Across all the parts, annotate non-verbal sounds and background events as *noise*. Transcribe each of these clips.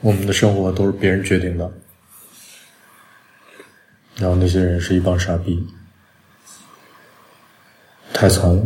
我们的生活都是别人决定的，然后那些人是一帮傻逼，太惨了。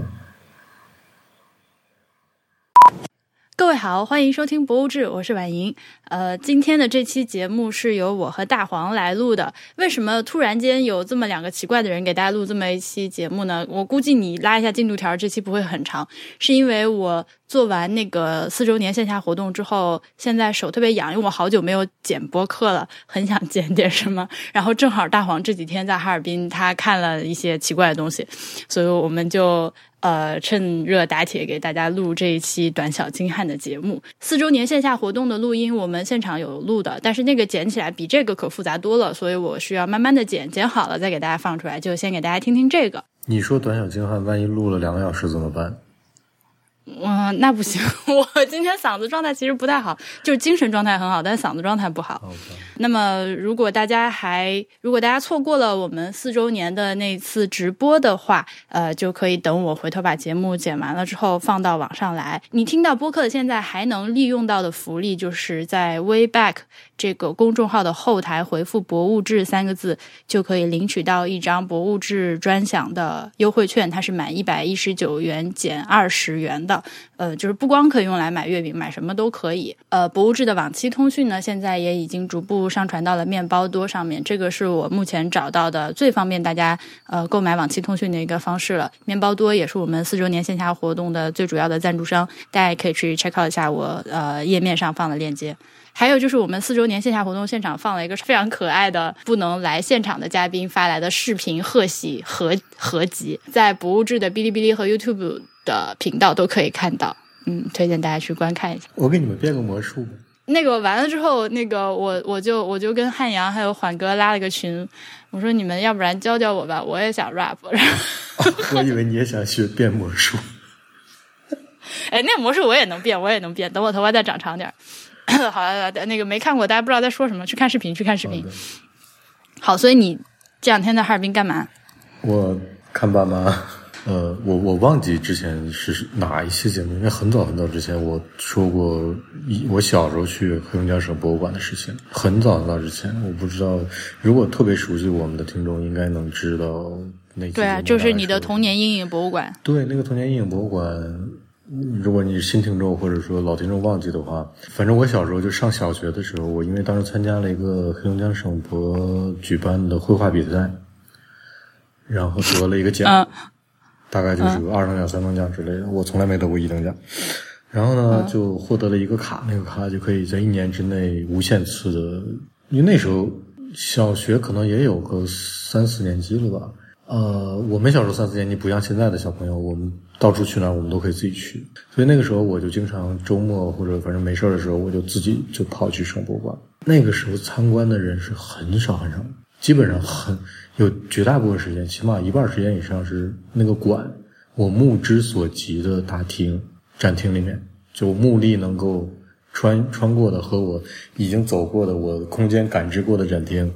各位好，欢迎收听《博物志》，我是婉莹。呃，今天的这期节目是由我和大黄来录的。为什么突然间有这么两个奇怪的人给大家录这么一期节目呢？我估计你拉一下进度条，这期不会很长，是因为我做完那个四周年线下活动之后，现在手特别痒，因为我好久没有剪播客了，很想剪点什么。*laughs* 然后正好大黄这几天在哈尔滨，他看了一些奇怪的东西，所以我们就。呃，趁热打铁给大家录这一期短小精悍的节目。四周年线下活动的录音，我们现场有录的，但是那个剪起来比这个可复杂多了，所以我需要慢慢的剪，剪好了再给大家放出来。就先给大家听听这个。你说短小精悍，万一录了两个小时怎么办？嗯，那不行，*laughs* 我今天嗓子状态其实不太好，就是精神状态很好，但是嗓子状态不好。那么，如果大家还如果大家错过了我们四周年的那次直播的话，呃，就可以等我回头把节目剪完了之后放到网上来。你听到播客现在还能利用到的福利，就是在 Wayback 这个公众号的后台回复“博物志”三个字，就可以领取到一张博物志专享的优惠券，它是满一百一十九元减二十元的。呃，就是不光可以用来买月饼，买什么都可以。呃，博物志的往期通讯呢，现在也已经逐步上传到了面包多上面。这个是我目前找到的最方便大家呃购买往期通讯的一个方式了。面包多也是我们四周年线下活动的最主要的赞助商，大家可以去 check out 一下我呃页面上放的链接。还有就是我们四周年线下活动现场放了一个非常可爱的不能来现场的嘉宾发来的视频贺喜合合集，在不物质的哔哩哔哩和 YouTube。的频道都可以看到，嗯，推荐大家去观看一下。我给你们变个魔术。那个完了之后，那个我我就我就跟汉阳还有缓哥拉了个群，我说你们要不然教教我吧，我也想 rap。我以为你也想学变魔术。*laughs* 哎，那魔术我也能变，我也能变。等我头发再长长点 *coughs* 好了，那个没看过，大家不知道在说什么，去看视频，去看视频。好，所以你这两天在哈尔滨干嘛？我看爸妈。*laughs* 呃，我我忘记之前是哪一期节目，因为很早很早之前我说过，一我小时候去黑龙江省博物馆的事情，很早很早之前，我不知道，如果特别熟悉我们的听众，应该能知道那对啊，就是你的童年阴影博物馆。对，那个童年阴影博物馆，如果你是新听众或者说老听众忘记的话，反正我小时候就上小学的时候，我因为当时参加了一个黑龙江省博举办的绘画比赛，然后得了一个奖。大概就是二等奖、三等奖之类的，我从来没得过一等奖。然后呢，就获得了一个卡，那个卡就可以在一年之内无限次的，因为那时候小学可能也有个三四年级了吧。呃，我们小时候三四年级不像现在的小朋友，我们到处去哪儿我们都可以自己去。所以那个时候我就经常周末或者反正没事的时候，我就自己就跑去省博物馆。那个时候参观的人是很少很少，基本上很。有绝大部分时间，起码一半时间以上是那个馆，我目之所及的大厅、展厅里面，就目力能够穿穿过的和我已经走过的我空间感知过的展厅，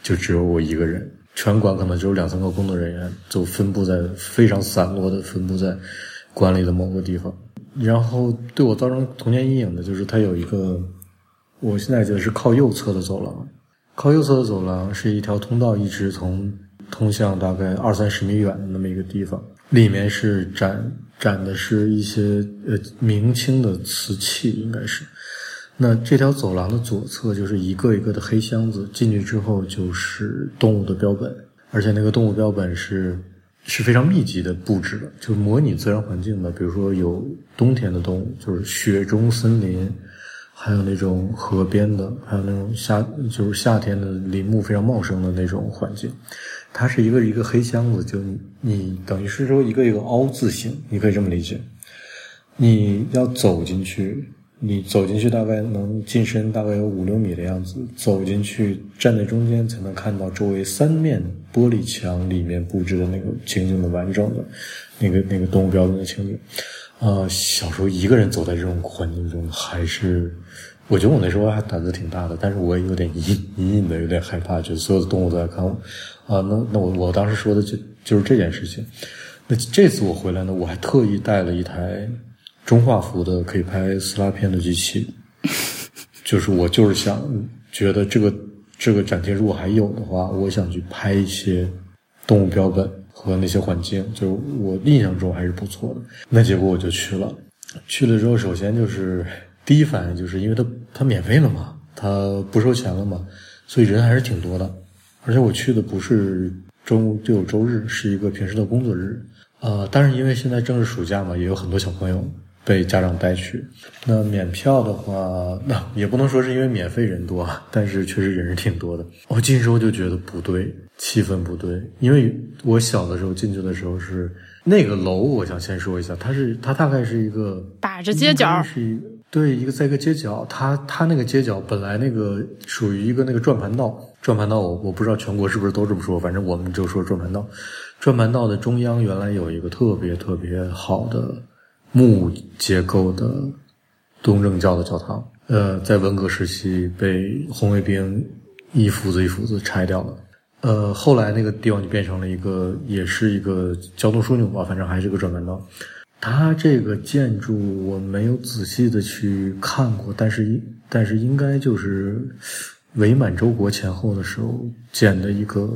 就只有我一个人。全馆可能只有两三个工作人员，就分布在非常散落的分布在馆里的某个地方。然后对我造成童年阴影的就是它有一个，我现在觉得是靠右侧的走廊。靠右侧的走廊是一条通道，一直从通向大概二三十米远的那么一个地方，里面是展展的是一些呃明清的瓷器，应该是。那这条走廊的左侧就是一个一个的黑箱子，进去之后就是动物的标本，而且那个动物标本是是非常密集的布置的，就模拟自然环境的，比如说有冬天的动物，就是雪中森林。还有那种河边的，还有那种夏，就是夏天的林木非常茂盛的那种环境。它是一个一个黑箱子，就你等于是说一个一个凹字形，你可以这么理解。你要走进去，你走进去大概能近身大概有五六米的样子，走进去站在中间才能看到周围三面玻璃墙里面布置的那个情景的完整的，那个那个动物标本的情景。呃，小时候一个人走在这种环境中，还是我觉得我那时候还胆子挺大的，但是我也有点隐隐隐的有点害怕，就所有的动物都在看我。啊，那那我我当时说的就就是这件事情。那这次我回来呢，我还特意带了一台中画幅的可以拍撕拉片的机器，就是我就是想觉得这个这个展厅如果还有的话，我想去拍一些动物标本和那些环境，就我印象中还是不错的。那结果我就去了，去了之后，首先就是第一反应就是因为它它免费了嘛，它不收钱了嘛，所以人还是挺多的。而且我去的不是周六周日，是一个平时的工作日。呃，但是因为现在正是暑假嘛，也有很多小朋友被家长带去。那免票的话，那也不能说是因为免费人多，但是确实人是挺多的。我进去之后就觉得不对，气氛不对，因为我小的时候进去的时候是那个楼，我想先说一下，它是它大概是一个打着街角，是一对一个在一个街角，它它那个街角本来那个属于一个那个转盘道，转盘道我我不知道全国是不是都这么说，反正我们就说转盘道。转盘道的中央原来有一个特别特别好的木结构的东正教的教堂，呃，在文革时期被红卫兵一斧子一斧子拆掉了。呃，后来那个地方就变成了一个，也是一个交通枢纽吧，反正还是个转盘道。它这个建筑我没有仔细的去看过，但是但是应该就是。伪满洲国前后的时候建的一个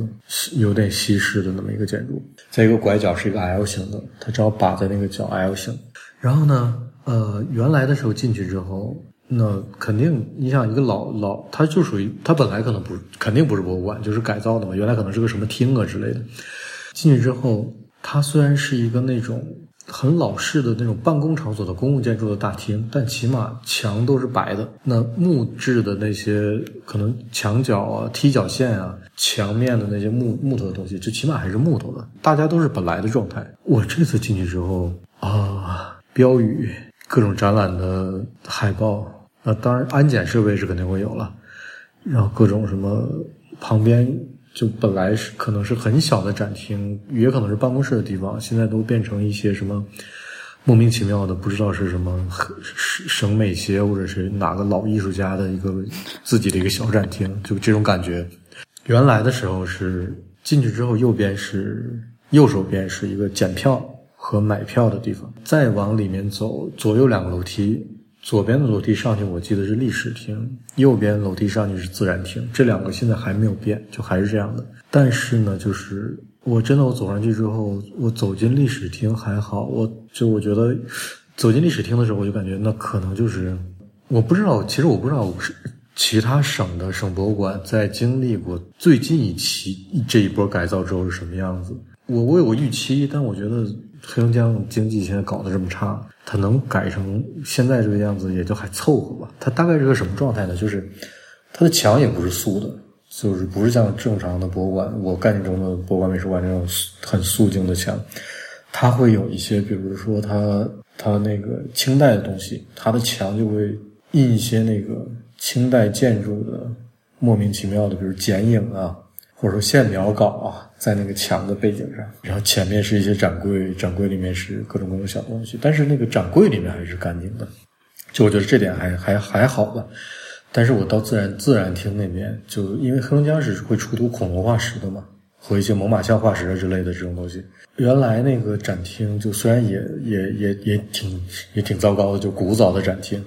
有点西式的那么一个建筑，在一个拐角是一个 L 型的，它正好把在那个角 L 型。然后呢，呃，原来的时候进去之后，那肯定你想一个老老，它就属于它本来可能不肯定不是博物馆，就是改造的嘛。原来可能是个什么厅啊之类的。进去之后，它虽然是一个那种。很老式的那种办公场所的公共建筑的大厅，但起码墙都是白的。那木质的那些可能墙角啊、踢脚线啊、墙面的那些木木头的东西，这起码还是木头的。大家都是本来的状态。我这次进去之后啊，标语、各种展览的海报，那当然安检设备是肯定会有了，然后各种什么旁边。就本来是可能是很小的展厅，也可能是办公室的地方，现在都变成一些什么莫名其妙的，不知道是什么省省美协或者是哪个老艺术家的一个自己的一个小展厅，就这种感觉。原来的时候是进去之后，右边是右手边是一个检票和买票的地方，再往里面走，左右两个楼梯。左边的楼梯上去，我记得是历史厅；右边楼梯上去是自然厅。这两个现在还没有变，就还是这样的。但是呢，就是我真的我走上去之后，我走进历史厅还好，我就我觉得走进历史厅的时候，我就感觉那可能就是我不知道，其实我不知道是其他省的省博物馆在经历过最近一期这一波改造之后是什么样子。我我有个预期，但我觉得黑龙江经济现在搞得这么差。它能改成现在这个样子，也就还凑合吧。它大概是个什么状态呢？就是它的墙也不是素的，就是不是像正常的博物馆，我概念中的博物馆、美术馆那种很素净的墙。它会有一些，比如说它它那个清代的东西，它的墙就会印一些那个清代建筑的莫名其妙的，比如剪影啊。或者说线描稿啊，在那个墙的背景上，然后前面是一些展柜，展柜里面是各种各种小东西，但是那个展柜里面还是干净的，就我觉得这点还还还好吧。但是我到自然自然厅那边，就因为黑龙江是会出土恐龙化石的嘛，和一些猛犸象化石之类的这种东西。原来那个展厅就虽然也也也也挺也挺糟糕的，就古早的展厅，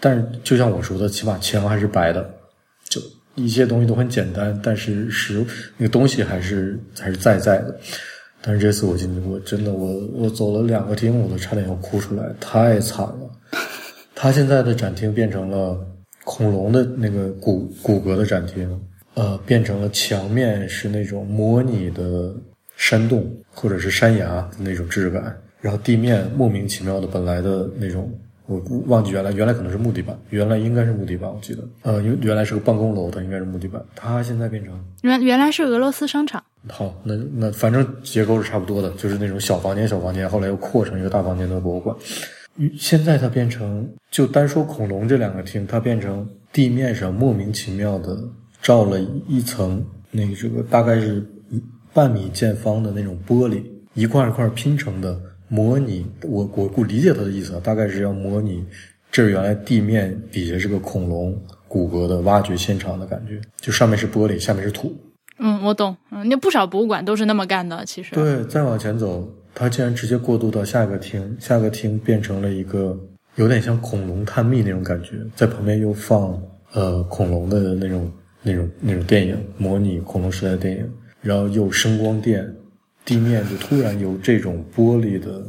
但是就像我说的，起码墙还是白的，一些东西都很简单，但是实那个东西还是还是在在的。但是这次我进去，我真的我我走了两个厅，我都差点要哭出来，太惨了。*laughs* 他现在的展厅变成了恐龙的那个骨骨骼的展厅，呃，变成了墙面是那种模拟的山洞或者是山崖的那种质感，然后地面莫名其妙的本来的那种。我忘记原来原来可能是木地板，原来应该是木地板，我记得。呃，因为原来是个办公楼，它应该是木地板。它现在变成原原来是俄罗斯商场。好，那那反正结构是差不多的，就是那种小房间小房间，后来又扩成一个大房间的博物馆。现在它变成就单说恐龙这两个厅，它变成地面上莫名其妙的罩了一层那个这个大概是半米见方的那种玻璃，一块一块拼成的。模拟我我我理解他的意思啊，大概是要模拟这原来地面底下是个恐龙骨骼的挖掘现场的感觉，就上面是玻璃，下面是土。嗯，我懂。嗯，那不少博物馆都是那么干的，其实。对，再往前走，它竟然直接过渡到下一个厅，下个厅变成了一个有点像恐龙探秘那种感觉，在旁边又放呃恐龙的那种那种那种电影，模拟恐龙时代的电影，然后又声光电，地面就突然由这种玻璃的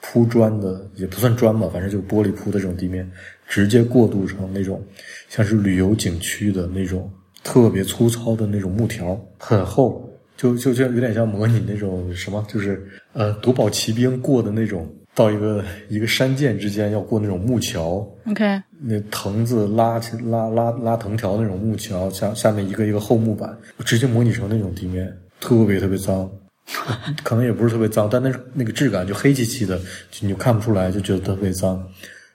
铺砖的，也不算砖吧，反正就是玻璃铺的这种地面，直接过渡成那种像是旅游景区的那种特别粗糙的那种木条，很厚。就就就有点像模拟那种什么，就是呃，夺宝奇兵过的那种，到一个一个山涧之间要过那种木桥。OK，那藤子拉起拉拉拉藤条那种木桥，下下面一个一个厚木板，直接模拟成那种地面，特别特别脏，*laughs* 可能也不是特别脏，但那那个质感就黑漆漆的，就你就看不出来，就觉得特别脏。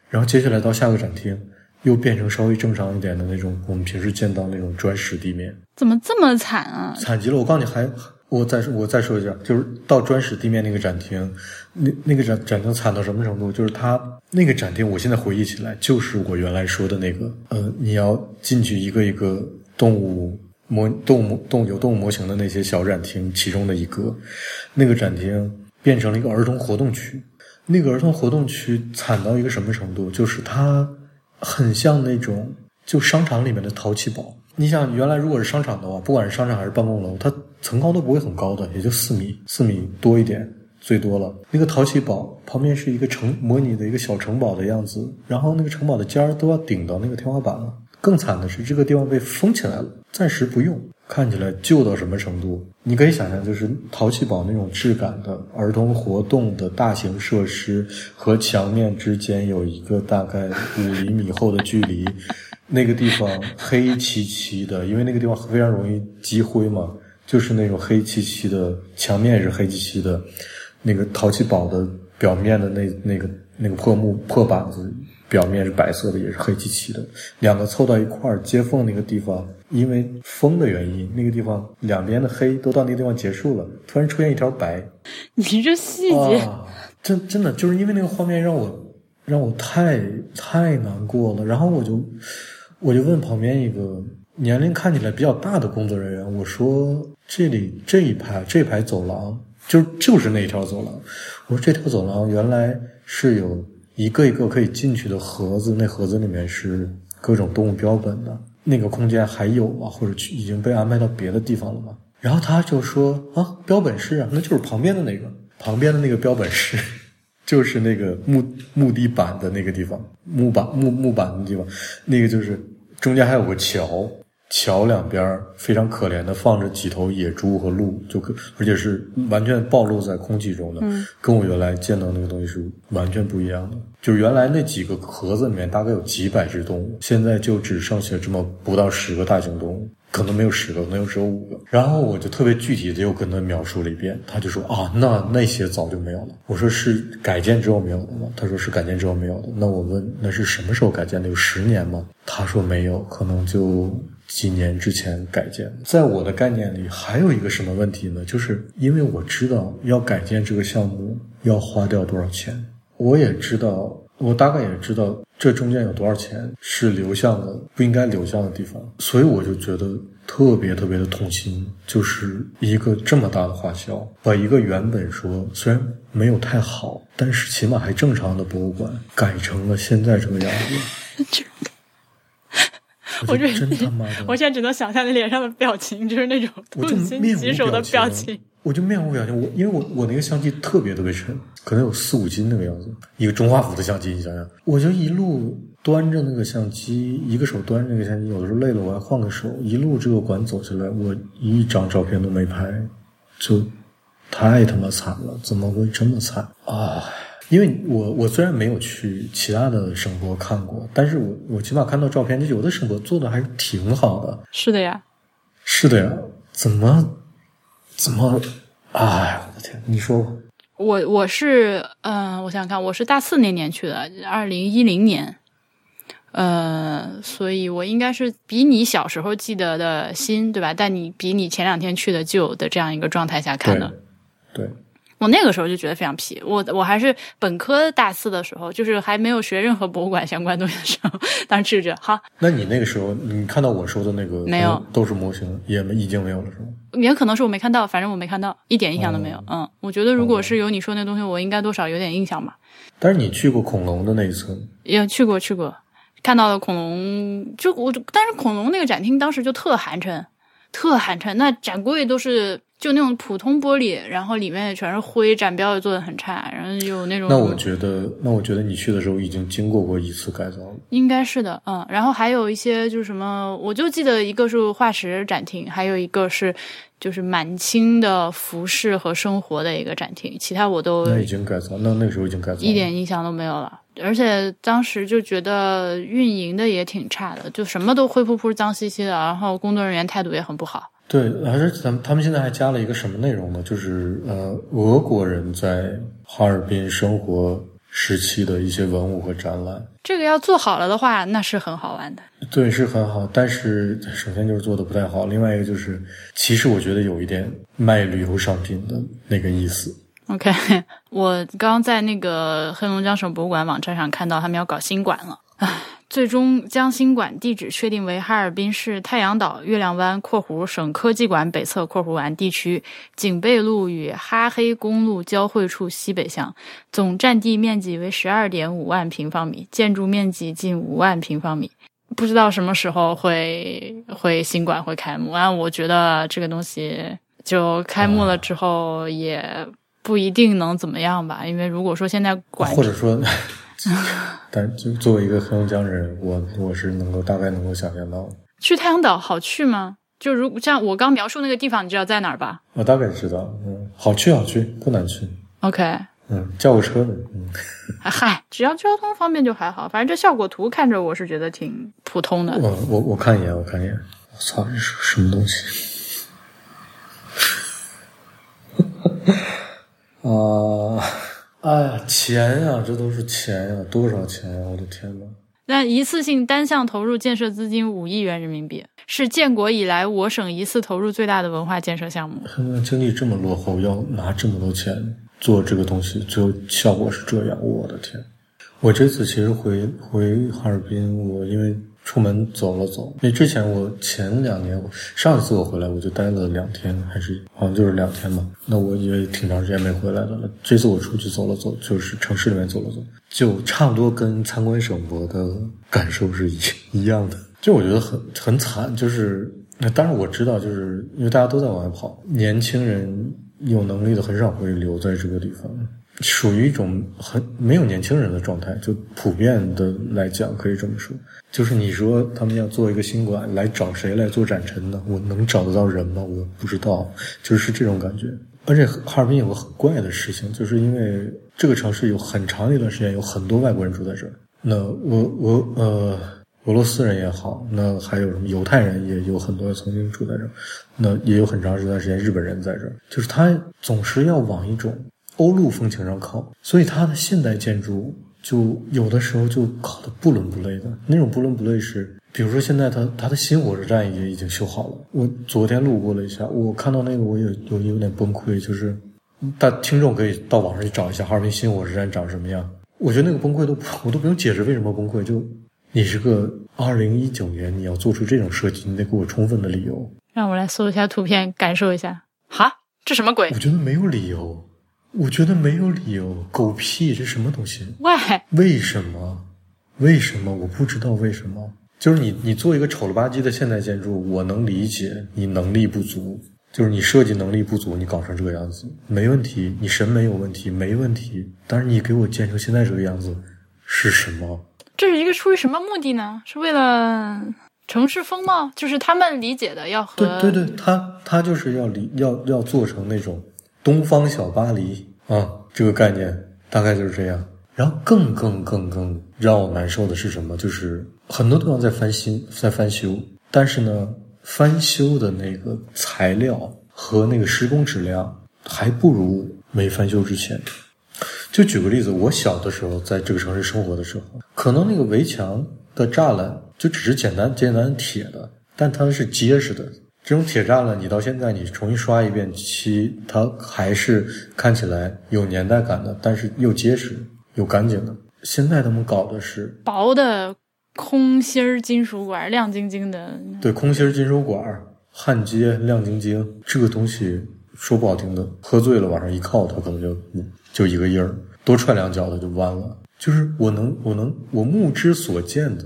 然后接下来到下个展厅，又变成稍微正常一点的那种，我们平时见到那种砖石地面。怎么这么惨啊？惨极了！我告诉你还，我再说我再说一下，就是到砖石地面那个展厅，那那个展展厅惨到什么程度？就是它那个展厅，我现在回忆起来，就是我原来说的那个，呃，你要进去一个一个动物模动物动有动物模型的那些小展厅其中的一个，那个展厅变成了一个儿童活动区。那个儿童活动区惨到一个什么程度？就是它很像那种就商场里面的淘气堡。你想，原来如果是商场的话，不管是商场还是办公楼，它层高都不会很高的，也就四米，四米多一点，最多了。那个淘气堡旁边是一个城模拟的一个小城堡的样子，然后那个城堡的尖儿都要顶到那个天花板了。更惨的是，这个地方被封起来了，暂时不用。看起来旧到什么程度？你可以想象，就是淘气堡那种质感的儿童活动的大型设施和墙面之间有一个大概五厘米厚的距离，那个地方黑漆漆的，因为那个地方非常容易积灰嘛，就是那种黑漆漆的，墙面也是黑漆漆的，那个淘气堡的表面的那那个那个破木破板子。表面是白色的，也是黑漆漆的，两个凑到一块儿接缝那个地方，因为风的原因，那个地方两边的黑都到那个地方结束了，突然出现一条白。你这细节，啊、真真的就是因为那个画面让我让我太太难过了。然后我就我就问旁边一个年龄看起来比较大的工作人员，我说这里这一排这排走廊就就是那一条走廊，我说这条走廊原来是有。一个一个可以进去的盒子，那盒子里面是各种动物标本的。那个空间还有吗？或者去已经被安排到别的地方了吗？然后他就说啊，标本室啊，那就是旁边的那个，旁边的那个标本室，*laughs* 就是那个木木地板的那个地方，木板木木板的地方，那个就是中间还有个桥。桥两边非常可怜的放着几头野猪和鹿，就可而且是完全暴露在空气中的，嗯、跟我原来见到那个东西是完全不一样的。就是原来那几个盒子里面大概有几百只动物，现在就只剩下这么不到十个大型动物，可能没有十个，可能只有五个。然后我就特别具体的又跟他描述了一遍，他就说啊，那那些早就没有了。我说是改建之后没有的吗？他说是改建之后没有的。那我问那是什么时候改建的？有十年吗？他说没有，可能就。几年之前改建，在我的概念里，还有一个什么问题呢？就是因为我知道要改建这个项目要花掉多少钱，我也知道，我大概也知道这中间有多少钱是流向了不应该流向的地方，所以我就觉得特别特别的痛心，就是一个这么大的花销，把一个原本说虽然没有太好，但是起码还正常的博物馆，改成了现在这个样子。*laughs* 我这真他妈的！我现在只能想象你脸上的表情，就是那种痛心疾首的表情。我就面无表情，我因为我我那个相机特别特别沉，可能有四五斤那个样子，一个中画幅的相机，你想想，我就一路端着那个相机，一个手端着那个相机，有的时候累了我还换个手，一路这个馆走下来，我一张照片都没拍，就太他妈惨了，怎么会这么惨啊？因为我我虽然没有去其他的省博看过，但是我我起码看到照片，就有的省博做的还是挺好的。是的呀，是的呀，怎么怎么？哎，我的天！你说吧。我我是嗯、呃，我想想看，我是大四那年去的，二零一零年，呃，所以我应该是比你小时候记得的新，对吧？但你比你前两天去的旧的这样一个状态下看的。对。对我那个时候就觉得非常皮，我我还是本科大四的时候，就是还没有学任何博物馆相关东西的时候，当时去着好。那你那个时候，你看到我说的那个没有，都是模型，也没已经没有了，是吗？也可能是我没看到，反正我没看到，一点印象都没有。哦、嗯，我觉得如果是有你说那东西，我应该多少有点印象吧。但是你去过恐龙的那一次？也去过，去过。看到了恐龙，就我但是恐龙那个展厅当时就特寒碜，特寒碜，那展柜都是。就那种普通玻璃，然后里面也全是灰，展标也做的很差，然后有那种。那我觉得，那我觉得你去的时候已经经过过一次改造了。应该是的，嗯。然后还有一些就是什么，我就记得一个是化石展厅，还有一个是就是满清的服饰和生活的一个展厅，其他我都。那已经改造，那那个时候已经改造。一点印象都没有了，而且当时就觉得运营的也挺差的，就什么都灰扑扑、脏兮兮的，然后工作人员态度也很不好。对，而且咱们他们现在还加了一个什么内容呢？就是呃，俄国人在哈尔滨生活时期的一些文物和展览。这个要做好了的话，那是很好玩的。对，是很好，但是首先就是做的不太好，另外一个就是，其实我觉得有一点卖旅游商品的那个意思。OK，*laughs* 我刚刚在那个黑龙江省博物馆网站上看到他们要搞新馆了，唉。最终将新馆地址确定为哈尔滨市太阳岛月亮湾（括弧省科技馆北侧括弧完）地区景贝路与哈黑公路交汇处西北向，总占地面积为十二点五万平方米，建筑面积近五万平方米。不知道什么时候会会新馆会开幕啊？我觉得这个东西就开幕了之后也不一定能怎么样吧，因为如果说现在管或者说。但就作为一个黑龙江人，我我是能够大概能够想象到，去太阳岛好去吗？就如像我刚描述那个地方，你知道在哪儿吧？我大概知道，嗯，好去好去，不难去。OK，嗯，叫个车的，嗯，嗨，只要交通方便就还好，反正这效果图看着我是觉得挺普通的。我我我看一眼，我看一眼，我操，这是什么东西？*laughs* 啊！哎呀，钱呀，这都是钱呀，多少钱呀！我的天呐。那一次性单项投入建设资金五亿元人民币，是建国以来我省一次投入最大的文化建设项目。经济这么落后，要拿这么多钱做这个东西，最后效果是这样，我的天！我这次其实回回哈尔滨，我因为。出门走了走，因为之前我前两年，上一次我回来我就待了两天，还是好像就是两天吧。那我也挺长时间没回来的了。这次我出去走了走，就是城市里面走了走，就差不多跟参观省博的感受是一一样的。就我觉得很很惨，就是那当然我知道，就是因为大家都在往外跑，年轻人有能力的很少会留在这个地方。属于一种很没有年轻人的状态，就普遍的来讲可以这么说。就是你说他们要做一个新馆，来找谁来做展陈呢？我能找得到人吗？我不知道，就是这种感觉。而且哈尔滨有个很怪的事情，就是因为这个城市有很长一段时间有很多外国人住在这儿。那我我呃，俄罗斯人也好，那还有什么犹太人也有很多曾经住在这儿。那也有很长一段时间日本人在这儿，就是他总是要往一种。欧陆风情上靠，所以它的现代建筑就有的时候就搞得不伦不类的。那种不伦不类是，比如说现在它它的新火车站也已经修好了。我昨天路过了一下，我看到那个我也有有点崩溃。就是大听众可以到网上去找一下哈尔滨新火车站长什么样。我觉得那个崩溃都我都不用解释为什么崩溃。就你是个二零一九年你要做出这种设计，你得给我充分的理由。让我来搜一下图片，感受一下。哈，这什么鬼？我觉得没有理由。我觉得没有理由，狗屁，这什么东西？喂，为什么？为什么？我不知道为什么。就是你，你做一个丑了吧唧的现代建筑，我能理解你能力不足，就是你设计能力不足，你搞成这个样子没问题，你审美有问题没问题。但是你给我建成现在这个样子，是什么？这是一个出于什么目的呢？是为了城市风貌？就是他们理解的要和对对对，他他就是要理要要做成那种。东方小巴黎啊，这个概念大概就是这样。然后更更更更让我难受的是什么？就是很多地方在翻新，在翻修，但是呢，翻修的那个材料和那个施工质量还不如没翻修之前。就举个例子，我小的时候在这个城市生活的时候，可能那个围墙的栅栏就只是简单简单铁的，但它是结实的。这种铁栅栏，你到现在你重新刷一遍漆，它还是看起来有年代感的，但是又结实又干净的。现在他们搞的是薄的空心儿金属管，亮晶晶的。对，空心儿金属管，焊接亮晶晶，这个东西说不好听的，喝醉了往上一靠，它可能就就一个印儿，多踹两脚它就弯了。就是我能我能我目之所见的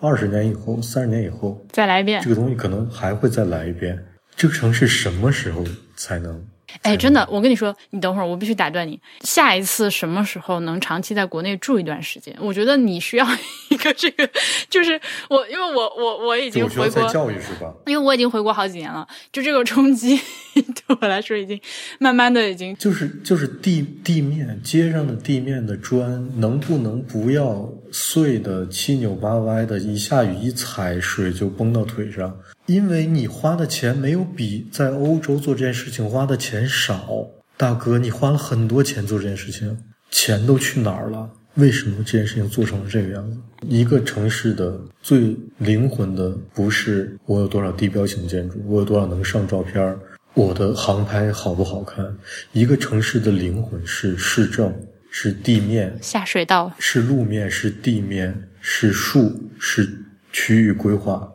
二十年以后、三十年以后，再来一遍这。个东西可能还会再来一遍。这个城市什么时候才能？哎，真的，我跟你说，你等会儿，我必须打断你。下一次什么时候能长期在国内住一段时间？我觉得你需要一个这个，*laughs* 就是我，因为我我我已经回国，教育是吧？因为我已经回国好几年了，就这个冲击 *laughs* 对我来说已经慢慢的已经就是就是地地面街上的地面的砖，能不能不要碎的七扭八歪的，一下雨一踩水就崩到腿上？因为你花的钱没有比在欧洲做这件事情花的钱少，大哥，你花了很多钱做这件事情，钱都去哪儿了？为什么这件事情做成了这个样子？一个城市的最灵魂的，不是我有多少地标性建筑，我有多少能上照片儿，我的航拍好不好看？一个城市的灵魂是市政，是地面，下水道。是路面，是地面，是树，是区域规划。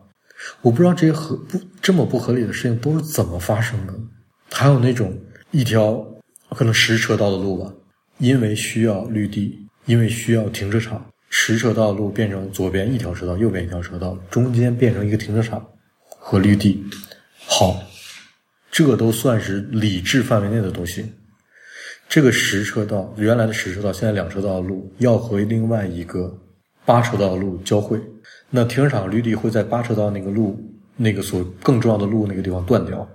我不知道这些合不这么不合理的事情都是怎么发生的。还有那种一条可能十车道的路吧，因为需要绿地，因为需要停车场，十车道的路变成左边一条车道，右边一条车道，中间变成一个停车场和绿地。好，这都算是理智范围内的东西。这个十车道原来的十车道，现在两车道的路要和另外一个八车道的路交汇，那停车场绿地会在八车道那个路那个所更重要的路那个地方断掉，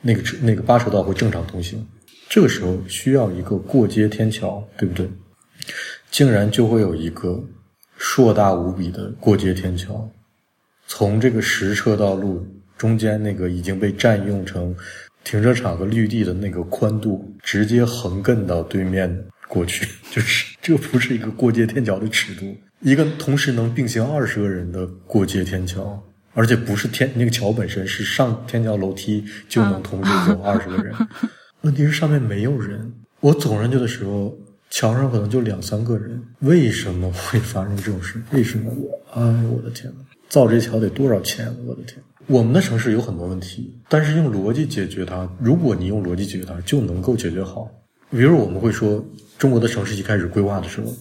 那个车那个八车道会正常通行。这个时候需要一个过街天桥，对不对？竟然就会有一个硕大无比的过街天桥，从这个十车道路中间那个已经被占用成停车场和绿地的那个宽度，直接横亘到对面过去，*laughs* 就是这不是一个过街天桥的尺度，一个同时能并行二十个人的过街天桥，而且不是天那个桥本身是上天桥楼梯就能同时走二十个人，问题是上面没有人，我走上去的时候。桥上可能就两三个人，为什么会发生这种事？为什么我？哎呦我的天呐，造这桥得多少钱？我的天！我们的城市有很多问题，但是用逻辑解决它，如果你用逻辑解决它，就能够解决好。比如我们会说，中国的城市一开始规划的时候，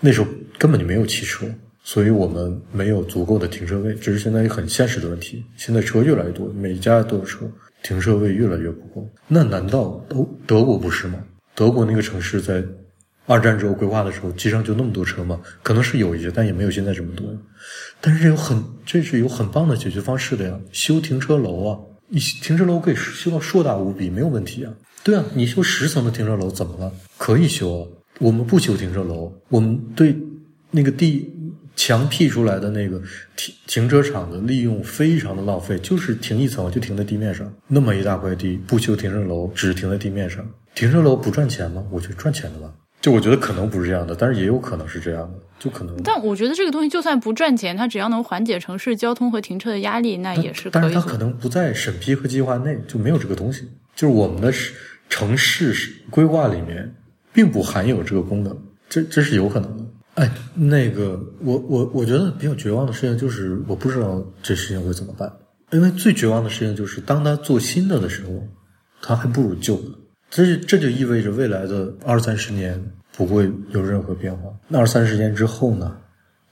那时候根本就没有汽车，所以我们没有足够的停车位，这是现在一个很现实的问题。现在车越来越多，每家都有车，停车位越来越不够。那难道都德国不是吗？德国那个城市在。二战之后规划的时候，街上就那么多车吗？可能是有一些，但也没有现在这么多。但是有很，这是有很棒的解决方式的呀！修停车楼啊，你停车楼可以修到硕大无比，没有问题啊。对啊，你修十层的停车楼怎么了？可以修啊。我们不修停车楼，我们对那个地墙辟出来的那个停停车场的利用非常的浪费，就是停一层就停在地面上，那么一大块地不修停车楼，只停在地面上，停车楼不赚钱吗？我觉得赚钱的吧。就我觉得可能不是这样的，但是也有可能是这样的，就可能。但我觉得这个东西就算不赚钱，它只要能缓解城市交通和停车的压力，那也是可以。但是它可能不在审批和计划内，就没有这个东西。就是我们的城市规划里面并不含有这个功能，这这是有可能的。哎，那个我我我觉得比较绝望的事情就是我不知道这事情会怎么办，因为最绝望的事情就是当他做新的的时候，他还不如旧的。这这就意味着未来的二三十年不会有任何变化。那二三十年之后呢，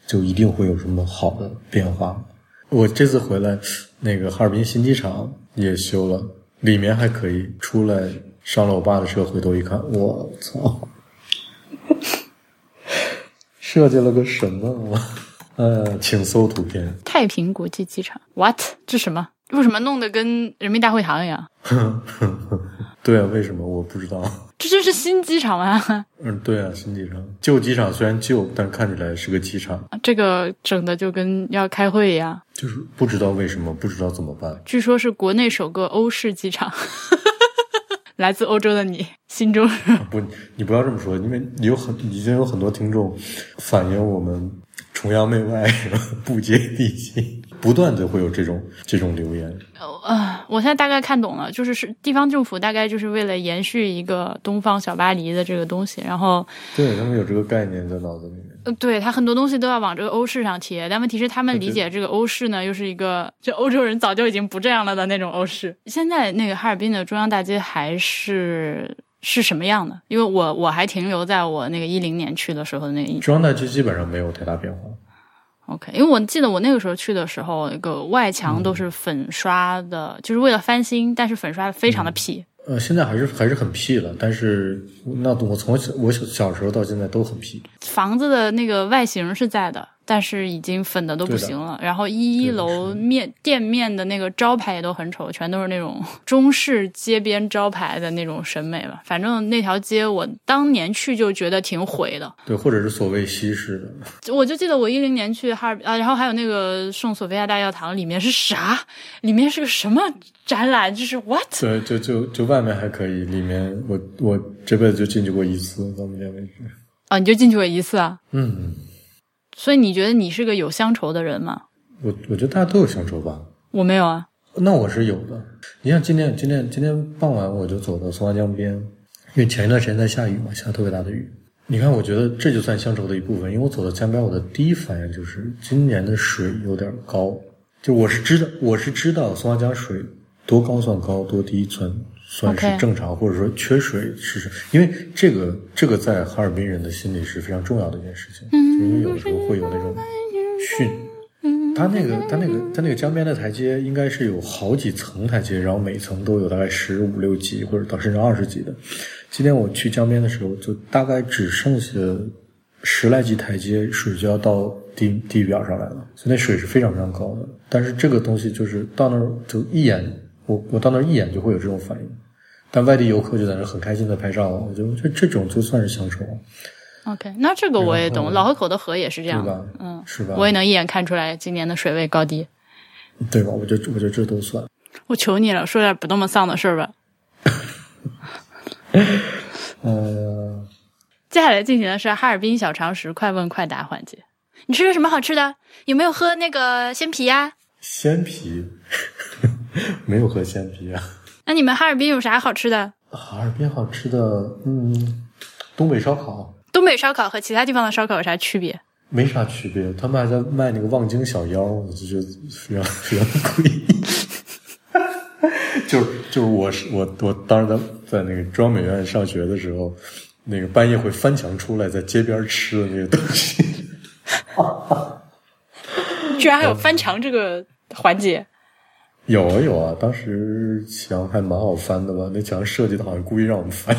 就一定会有什么好的变化。我这次回来，那个哈尔滨新机场也修了，里面还可以。出来上了我爸的车，回头一看，我操，设计了个什么？我，*laughs* 呃，请搜图片。太平国际机场，what？这什么？为什么弄得跟人民大会堂一样？*laughs* 对啊，为什么我不知道？*laughs* 这就是新机场吗？嗯，对啊，新机场。旧机场虽然旧，但看起来是个机场。这个整的就跟要开会一样。就是不知道为什么，不知道怎么办。据说是国内首个欧式机场。来自欧洲的你，心中 *laughs* 不，你不要这么说，因为有很已经有很多听众反映我们崇洋媚外、不接地气。不断的会有这种这种留言，呃，我现在大概看懂了，就是是地方政府大概就是为了延续一个东方小巴黎的这个东西，然后对他们有这个概念在脑子里面，呃，对他很多东西都要往这个欧式上贴，但问题是他们理解这个欧式呢，又是一个就欧洲人早就已经不这样了的那种欧式。现在那个哈尔滨的中央大街还是是什么样的？因为我我还停留在我那个一零年去的时候的那个中央大街基本上没有太大变化。OK，因为我记得我那个时候去的时候，那个外墙都是粉刷的，就是为了翻新，但是粉刷的非常的屁。呃，现在还是还是很屁了，但是那我从小我小小时候到现在都很屁。房子的那个外形是在的，但是已经粉的都不行了。然后一一楼面店面的那个招牌也都很丑，全都是那种中式街边招牌的那种审美吧。反正那条街我当年去就觉得挺毁的。对，或者是所谓西式的。我就记得我一零年去哈尔滨啊，然后还有那个圣索菲亚大教堂里面是啥？里面是个什么？展览就是 what？对，就就就外面还可以，里面我我这辈子就进去过一次，到目前为止。啊，你就进去过一次啊？嗯。所以你觉得你是个有乡愁的人吗？我我觉得大家都有乡愁吧。我没有啊。那我是有的。你像今天今天今天傍晚我就走到松花江边，因为前一段时间在下雨嘛，下特别大的雨。你看，我觉得这就算乡愁的一部分，因为我走到江边，我的第一反应就是今年的水有点高。就我是知道，我是知道松花江水。多高算高，多低算算是正常，或者说缺水是？因为这个这个在哈尔滨人的心里是非常重要的一件事情，因为有的时候会有那种汛。它那个它那个它那个江边的台阶应该是有好几层台阶，然后每层都有大概十五六级或者到甚至二十级的。今天我去江边的时候，就大概只剩下十来级台阶，水就要到地地表上来了，所以那水是非常非常高的。但是这个东西就是到那儿就一眼。我我到那儿一眼就会有这种反应，但外地游客就在那很开心的拍照，我觉得这这种就算是乡愁。OK，那这个我也懂，老河口的河也是这样，嗯，是吧？我也能一眼看出来今年的水位高低，对吧？我觉得我觉得这都算。*laughs* 我求你了，说点不那么丧的事儿吧。*laughs* 呃，*laughs* 接下来进行的是哈尔滨小常识快问快答环节。你吃了什么好吃的？有没有喝那个鲜啤呀？鲜啤。*laughs* 没有喝鲜啤啊？*laughs* 那你们哈尔滨有啥好吃的？哈尔滨好吃的，嗯，东北烧烤。东北烧烤和其他地方的烧烤有啥区别？没啥区别，他们还在卖那个望京小腰，我就觉得非常 *laughs* 非常诡异。就是就是，我是我我当时在在那个中央美院上学的时候，那个半夜会翻墙出来，在街边吃的那个东西。居然还有翻墙这个环节？有啊有啊，当时墙还蛮好翻的吧？那墙设计的好像故意让我们翻。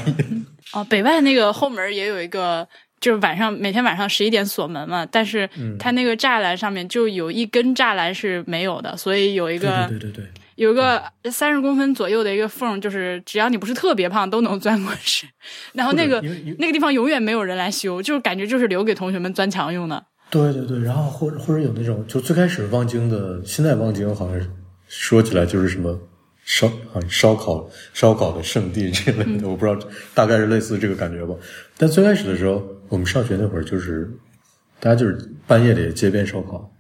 哦，北外那个后门也有一个，就是晚上每天晚上十一点锁门嘛，但是它那个栅栏上面就有一根栅栏是没有的，所以有一个对对对，有一个三十公分左右的一个缝，就是只要你不是特别胖都能钻过去。*laughs* 然后那个那个地方永远没有人来修，就是感觉就是留给同学们钻墙用的。对对对，然后或者或者有那种，就最开始望京的，现在望京好像是。说起来就是什么烧啊烧烤烧烤的圣地之类的，我不知道大概是类似这个感觉吧。但最开始的时候，我们上学那会儿就是大家就是半夜里街边烧烤。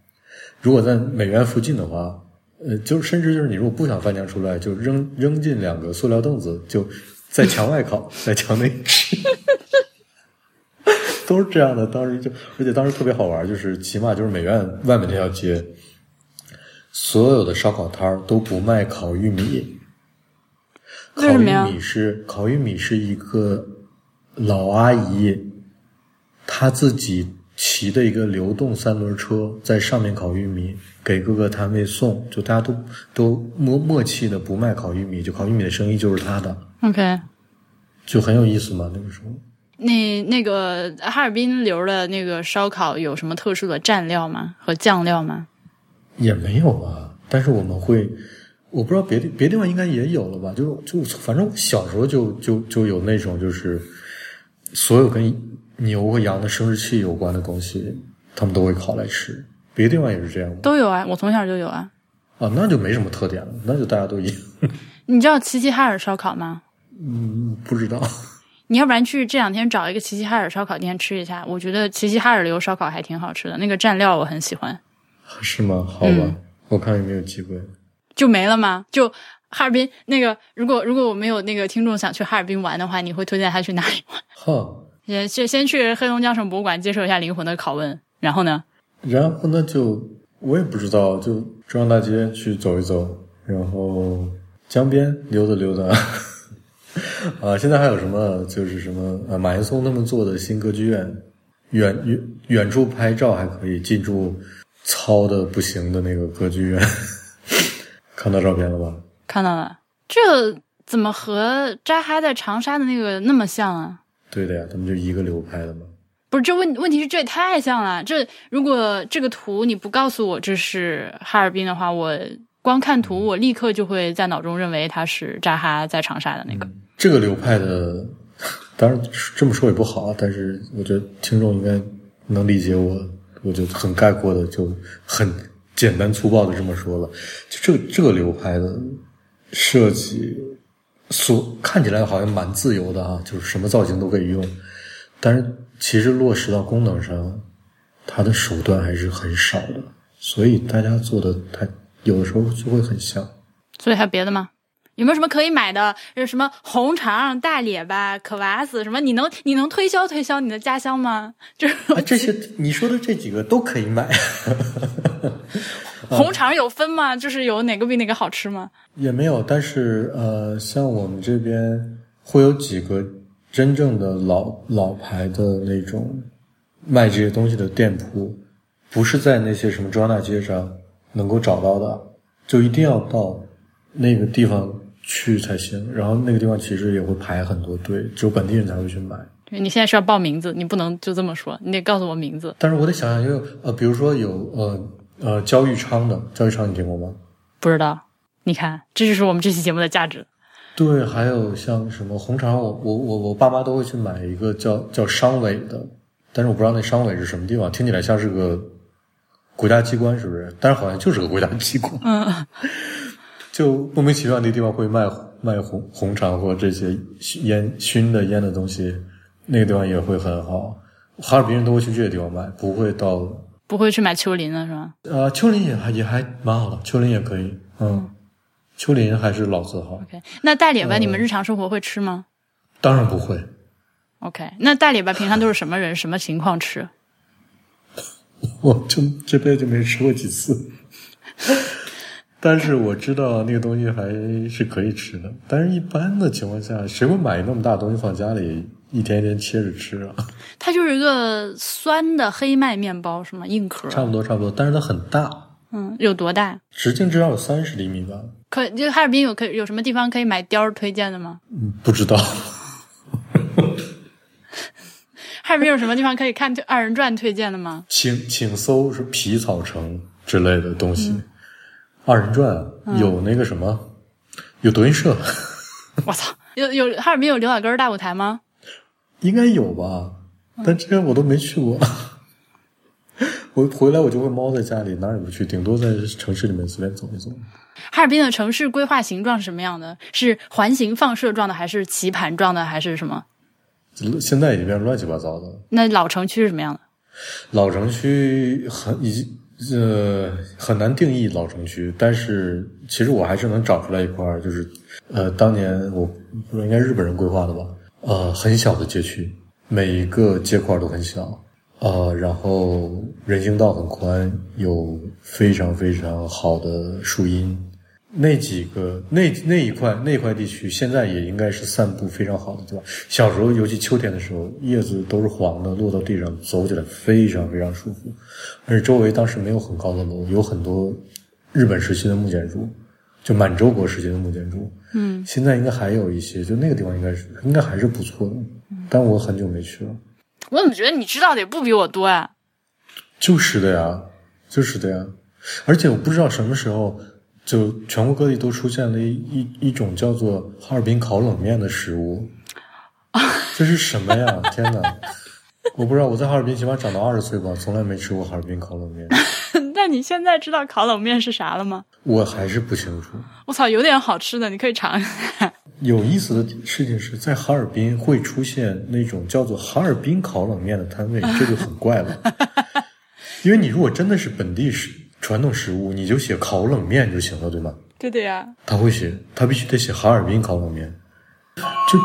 如果在美院附近的话，呃，就甚至就是你如果不想翻墙出来，就扔扔进两个塑料凳子，就在墙外烤，在墙内吃，*laughs* 都是这样的。当时就 *laughs* 而且当时特别好玩，就是起码就是美院外面那条街。所有的烧烤摊儿都不卖烤玉米。烤玉米是烤玉米是一个老阿姨，她自己骑的一个流动三轮车，在上面烤玉米，给各个摊位送。就大家都都默默契的不卖烤玉米，就烤玉米的生意就是她的。OK，就很有意思嘛，那个时候。那那个哈尔滨流的那个烧烤有什么特殊的蘸料吗？和酱料吗？也没有啊，但是我们会，我不知道别的别地方应该也有了吧？就就反正小时候就就就有那种，就是所有跟牛和羊的生殖器有关的东西，他们都会烤来吃。别的地方也是这样都有啊，我从小就有啊。啊，那就没什么特点了，那就大家都一样。*laughs* 你知道齐齐哈尔烧烤吗？嗯，不知道。你要不然去这两天找一个齐齐哈尔烧烤店吃一下，我觉得齐齐哈尔流烧烤还挺好吃的，那个蘸料我很喜欢。*laughs* 是吗？好吧，我看有没有机会，就没了吗？就哈尔滨那个，如果如果我们有那个听众想去哈尔滨玩的话，你会推荐他去哪里玩？*laughs* 哈，先先先去黑龙江省博物馆接受一下灵魂的拷问，然后呢？然后呢就我也不知道，就中央大街去走一走，然后江边溜达溜达。*laughs* 啊，现在还有什么？就是什么？呃，马岩松他们做的新歌剧院。远远远处拍照还可以，近处糙的不行的那个歌剧院，*laughs* 看到照片了吧？看到了，这怎么和扎哈在长沙的那个那么像啊？对的呀，他们就一个流派的嘛。不是，这问问题是这也太像了。这如果这个图你不告诉我这是哈尔滨的话，我光看图，我立刻就会在脑中认为它是扎哈在长沙的那个。这个流派的，当然这么说也不好，但是我觉得听众应该能理解我，我就很概括的，就很简单粗暴的这么说了。就这个这个流派的设计，所看起来好像蛮自由的啊，就是什么造型都可以用，但是。其实落实到功能上，它的手段还是很少的，所以大家做的它有的时候就会很像。所以还有别的吗？有没有什么可以买的？什么红肠、大列巴、可瓦斯什么？你能你能推销推销你的家乡吗？*laughs* 就是这些你说的这几个都可以买。*laughs* 红肠有分吗？就是有哪个比哪个好吃吗？也没有，但是呃，像我们这边会有几个。真正的老老牌的那种卖这些东西的店铺，不是在那些什么中央大街上能够找到的，就一定要到那个地方去才行。然后那个地方其实也会排很多队，只有本地人才会去买。对你现在是要报名字，你不能就这么说，你得告诉我名字。但是我得想想，因为呃，比如说有呃呃焦裕昌的焦裕昌，你听过吗？不知道。你看，这就是我们这期节目的价值。对，还有像什么红肠，我我我我爸妈都会去买一个叫叫商委的，但是我不知道那商委是什么地方，听起来像是个国家机关，是不是？但是好像就是个国家机关。嗯，就莫名其妙那地方会卖卖红红肠或这些烟熏的烟的东西，那个地方也会很好。哈尔滨人都会去这些地方买，不会到不会去买秋林的是吧？呃，秋林也还也还蛮好的，秋林也可以，嗯。秋林还是老字号。OK，那大列巴你们日常生活会吃吗？当然不会。OK，那大列巴平常都是什么人、什么情况吃？*laughs* 我就这辈子没吃过几次，*laughs* 但是我知道那个东西还是可以吃的。但是一般的情况下，谁会买那么大东西放家里，一天一天切着吃啊？它就是一个酸的黑麦面包，是吗？硬壳。差不多，差不多，但是它很大。嗯，有多大？直径至少有三十厘米吧。可就哈尔滨有可有什么地方可以买貂推荐的吗？嗯，不知道。*laughs* 哈尔滨有什么地方可以看二人转推荐的吗？请请搜是皮草城之类的东西。二人转有那个什么，有德云社。我操，有有哈尔滨有刘老根大舞台吗？*laughs* 应该有吧，但这些我都没去过。*laughs* 我回来我就会猫在家里，哪儿也不去，顶多在城市里面随便走一走。哈尔滨的城市规划形状是什么样的？是环形放射状的，还是棋盘状的，还是什么？现在已经变成乱七八糟的。那老城区是什么样的？老城区很已呃很难定义老城区，但是其实我还是能找出来一块儿，就是呃当年我不应该日本人规划的吧？呃，很小的街区，每一个街块都很小。呃，然后人行道很宽，有非常非常好的树荫。那几个那那一块那块地区，现在也应该是散步非常好的地方。小时候，尤其秋天的时候，叶子都是黄的，落到地上走起来非常非常舒服。而且周围当时没有很高的楼，有很多日本时期的木建筑，就满洲国时期的木建筑。嗯，现在应该还有一些，就那个地方应该是应该还是不错的。但我很久没去了。我怎么觉得你知道的也不比我多呀？就是的呀，就是的呀。而且我不知道什么时候，就全国各地都出现了一一一种叫做哈尔滨烤冷面的食物。*laughs* 这是什么呀？天哪！我不知道，我在哈尔滨起码长到二十岁吧，从来没吃过哈尔滨烤冷面。*laughs* 那你现在知道烤冷面是啥了吗？我还是不清楚。我操，有点好吃的，你可以尝一下。有意思的事情是在哈尔滨会出现那种叫做哈尔滨烤冷面的摊位，这就很怪了。*laughs* 因为你如果真的是本地食传统食物，你就写烤冷面就行了，对吗？对的呀。他会写，他必须得写哈尔滨烤冷面。就。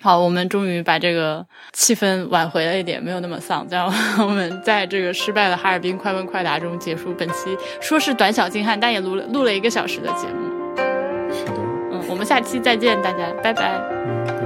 好，我们终于把这个气氛挽回了一点，没有那么丧。然后我们在这个失败的哈尔滨快问快答中结束本期，说是短小精悍，但也录了录了一个小时的节目。是的，嗯，我们下期再见，大家拜拜。